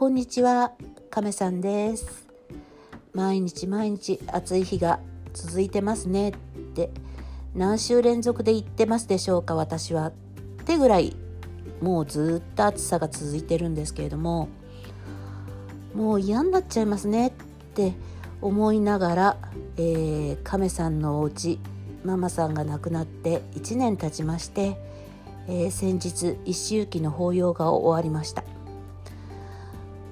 こんにちは亀さんです。毎日毎日暑い日が続いてますねって何週連続で言ってますでしょうか私は。ってぐらいもうずっと暑さが続いてるんですけれどももう嫌になっちゃいますねって思いながら、えー、亀さんのお家ママさんが亡くなって1年経ちまして、えー、先日一周忌の法要が終わりました。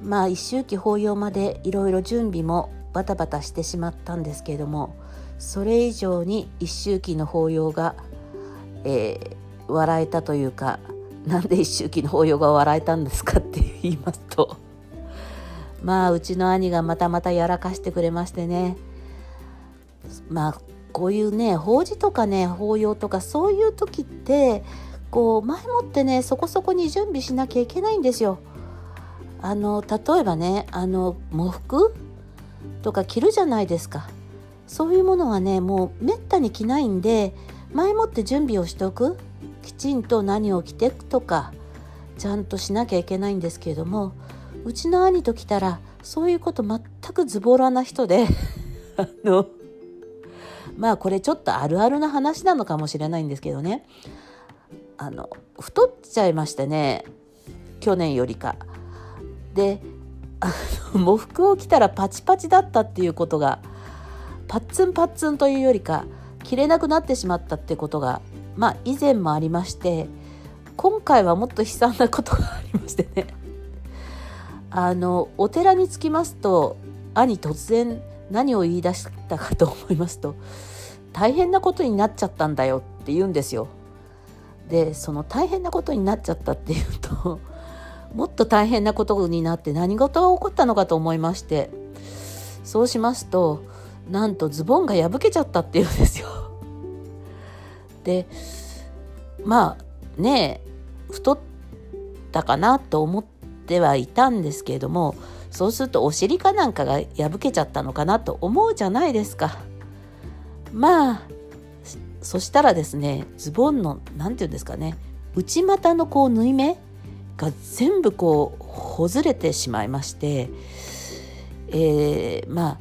まあ一周忌法要までいろいろ準備もバタバタしてしまったんですけれどもそれ以上に一周忌の法要が、えー、笑えたというかなんで一周忌の法要が笑えたんですかって言いますと まあうちの兄がまたまたやらかしてくれましてねまあこういうね法事とかね法要とかそういう時ってこう前もってねそこそこに準備しなきゃいけないんですよ。あの例えばねあの喪服とか着るじゃないですか。そういうものはねもうめったに着ないんで前もって準備をしておく。きちんと何を着てくとかちゃんとしなきゃいけないんですけれどもうちの兄と来たらそういうこと全くズボラな人で あのまあこれちょっとあるあるな話なのかもしれないんですけどね。あの太っちゃいましてね去年よりか。であの 喪服を着たらパチパチだったっていうことがパッツンパッツンというよりか着れなくなってしまったってことがまあ以前もありまして今回はもっと悲惨なことがありましてね あのお寺に着きますと兄突然何を言い出したかと思いますと大変なことになっちゃったんだよって言うんですよ。でその大変なことになっちゃったっていうともっと大変なことになって何事が起こったのかと思いましてそうしますとなんとズボンが破けちゃったっていうんですよ。でまあね太ったかなと思ってはいたんですけれどもそうするとお尻かなんかが破けちゃったのかなと思うじゃないですか。まあそしたらですねズボンの何て言うんですかね内股のこう縫い目が全部こうほずれてしまいまして、えー、まあ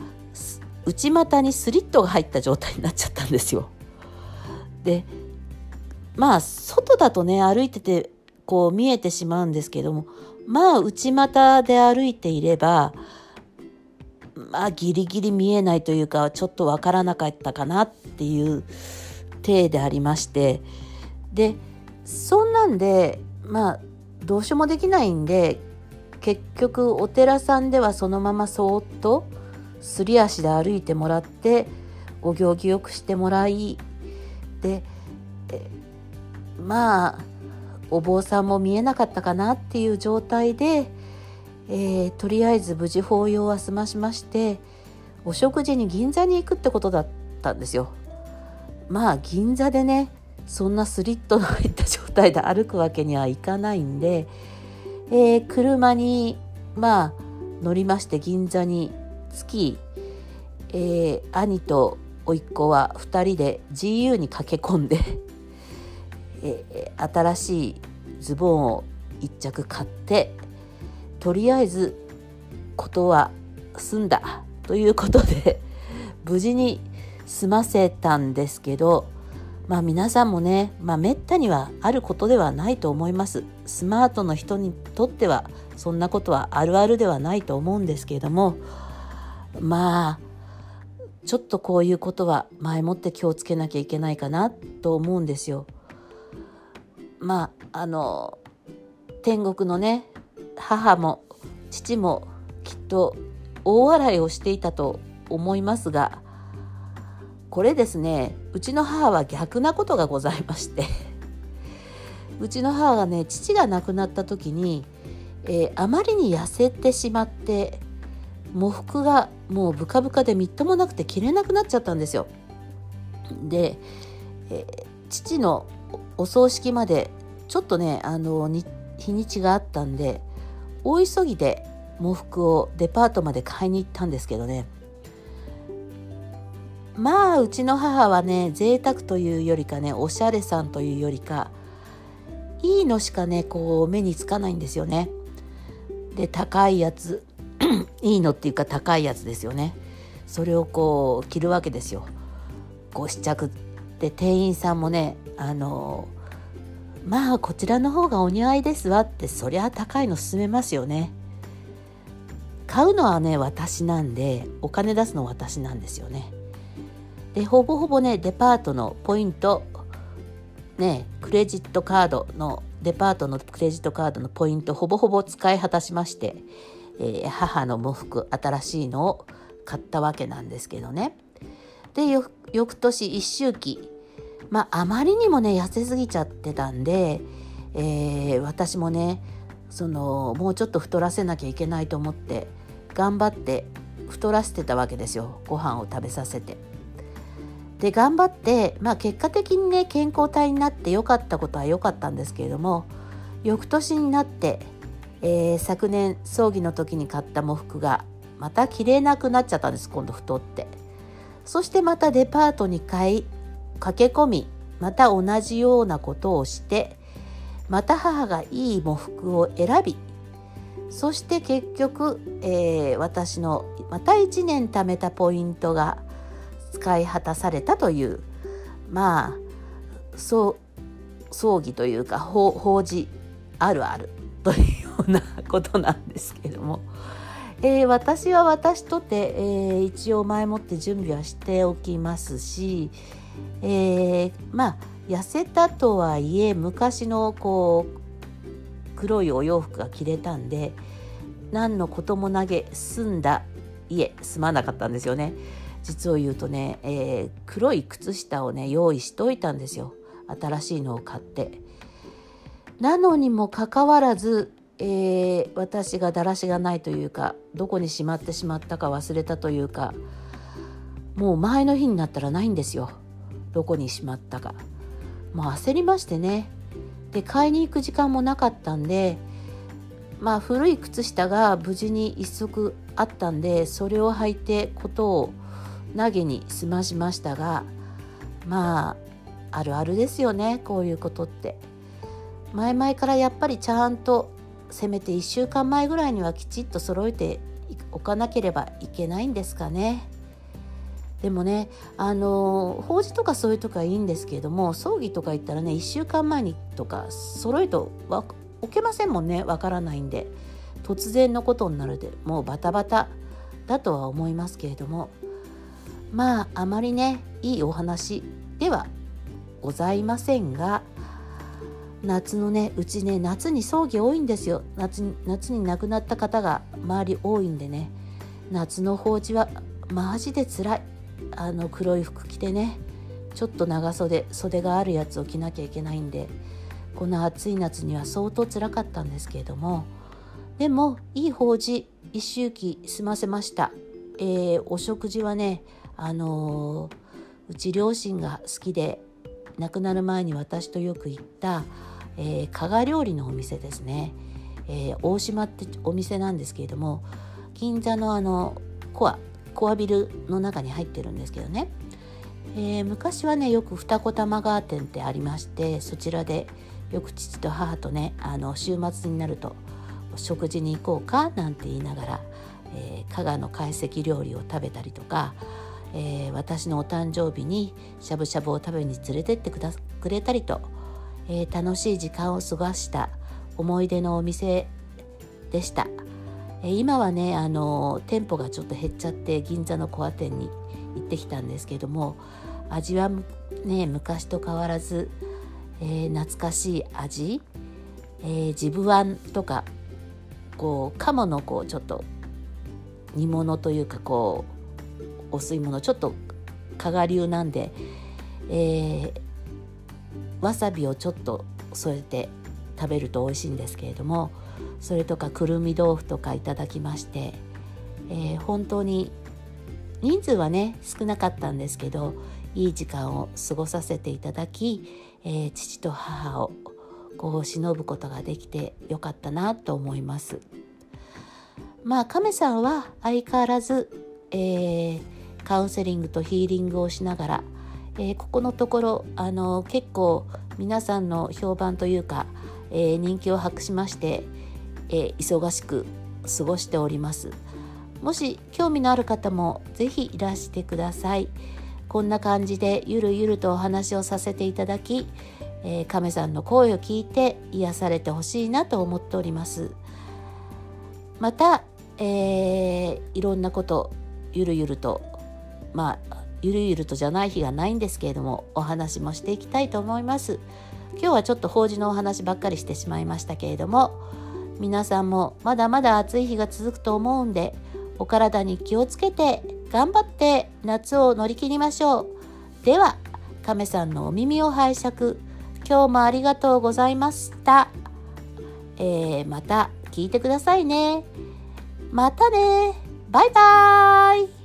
内股にスリットが入った状態になっちゃったんですよ。でまあ外だとね歩いててこう見えてしまうんですけどもまあ内股で歩いていればまあギリギリ見えないというかちょっとわからなかったかなっていう体でありましてでそんなんでまあどうしようもできないんで結局お寺さんではそのままそーっとすり足で歩いてもらってお行儀よくしてもらいでまあお坊さんも見えなかったかなっていう状態で、えー、とりあえず無事法要は済ましましてお食事に銀座に行くってことだったんですよ。まあ銀座でねそんなスリットの入った状態で歩くわけにはいかないんで、えー、車にまあ乗りまして銀座に着き、えー、兄と甥っ子は2人で GU に駆け込んで、えー、新しいズボンを1着買ってとりあえずことは済んだということで無事に済ませたんですけどまあ皆さんもね、まあ、めったにはあることではないと思います。スマートの人にとってはそんなことはあるあるではないと思うんですけれどもまあちょっとこういうことは前もって気をつけなきゃいけないかなと思うんですよ。まああの天国のね母も父もきっと大笑いをしていたと思いますがこれですねうちの母は逆なことがございまして うちの母がね父が亡くなった時に、えー、あまりに痩せてしまって喪服がもうブカブカでみっともなくて着れなくなっちゃったんですよ。で、えー、父のお葬式までちょっとねあの日にちがあったんで大急ぎで喪服をデパートまで買いに行ったんですけどねまあうちの母はね贅沢というよりかねおしゃれさんというよりかいいのしかねこう目につかないんですよね。で高いやつ いいのっていうか高いやつですよね。それをこう着るわけですよ。ご試着で店員さんもねあのまあこちらの方がお似合いですわってそりゃ高いの勧めますよね。買うのはね私なんでお金出すの私なんですよね。でほぼほぼねデパートのポイントねクレジットカードのデパートのクレジットカードのポイントほぼほぼ使い果たしまして、えー、母の喪服新しいのを買ったわけなんですけどねで翌年一周期まああまりにもね痩せすぎちゃってたんで、えー、私もねそのもうちょっと太らせなきゃいけないと思って頑張って太らせてたわけですよご飯を食べさせて。で頑張って、まあ、結果的にね健康体になって良かったことは良かったんですけれども翌年になって、えー、昨年葬儀の時に買った喪服がまた着れなくなっちゃったんです今度太って。そしてまたデパートに買い駆け込みまた同じようなことをしてまた母がいい喪服を選びそして結局、えー、私のまた1年貯めたポイントが使い果たされたというまあ葬儀というか法事あるあるというようなことなんですけども、えー、私は私とて、えー、一応前もって準備はしておきますし、えー、まあ痩せたとはいえ昔のこう黒いお洋服が着れたんで何のことも投げ住んだ家住まなかったんですよね。実を言うとね、えー、黒い靴下をね用意しといたんですよ。新しいのを買って。なのにもかかわらず、えー、私がだらしがないというかどこにしまってしまったか忘れたというかもう前の日になったらないんですよ。どこにしまったか。もう焦りましてね。で買いに行く時間もなかったんでまあ古い靴下が無事に一足あったんでそれを履いてことを投げに済ましましたがまああるあるですよねこういうことって。前々からやっぱりちゃんとせめて1週間前ぐらいにはきちっと揃えておかなければいけないんですかね。でもねあの法事とかそういうとかいいんですけれども葬儀とか言ったらね1週間前にとか揃えと置けませんもんねわからないんで。突然のことになるでもうバタバタだとは思いますけれども。まああまりねいいお話ではございませんが夏のねうちね夏に葬儀多いんですよ。夏に夏に亡くなった方が周り多いんでね。夏の法事はマジで辛い。あの黒い服着てね。ちょっと長袖袖があるやつを着なきゃいけないんで。この暑い夏には相当辛かったんですけれども。でもいい法事一周忌済ませました、えー、お食事はねあのうち両親が好きで亡くなる前に私とよく行った、えー、加賀料理のお店ですね、えー、大島ってお店なんですけれども銀座のあのコアコアビルの中に入ってるんですけどね、えー、昔はねよく二子玉川店ってありましてそちらでよく父と母とねあの週末になると食事に行こうかなんて言いながら、えー、加賀の懐石料理を食べたりとかえー、私のお誕生日にしゃぶしゃぶを食べに連れてってくだくれたりと、えー、楽しい時間を過ごした思い出のお店でした、えー、今はねあの店舗がちょっと減っちゃって銀座のコア店に行ってきたんですけども味はね昔と変わらず、え懐かしい味、えジブワンとかこう鴨のこうちょっと煮物というかこうお吸い物ちょっと加賀流なんで、えー、わさびをちょっと添えて食べると美味しいんですけれどもそれとかくるみ豆腐とかいただきまして、えー、本当に人数はね少なかったんですけどいい時間を過ごさせていただき、えー、父と母をこう忍ぶことができてよかったなと思います。まあ亀さんは相変わらず、えーカウンセリングとヒーリングをしながら、えー、ここのところあの結構皆さんの評判というか、えー、人気を博しまして、え、忙しく過ごしております。もし興味のある方もぜひいらしてください。こんな感じでゆるゆるとお話をさせていただき、えー、亀さんの声を聞いて癒されてほしいなと思っております。また、えー、いろんなことゆるゆるとまあゆるゆるとじゃない日がないんですけれどもお話もしていきたいと思います。今日はちょっと法事のお話ばっかりしてしまいましたけれども皆さんもまだまだ暑い日が続くと思うんでお体に気をつけて頑張って夏を乗り切りましょう。では亀さんのお耳を拝借。今日もありがとうございました、えー、また聞いてくださいね。またね。バイバーイ。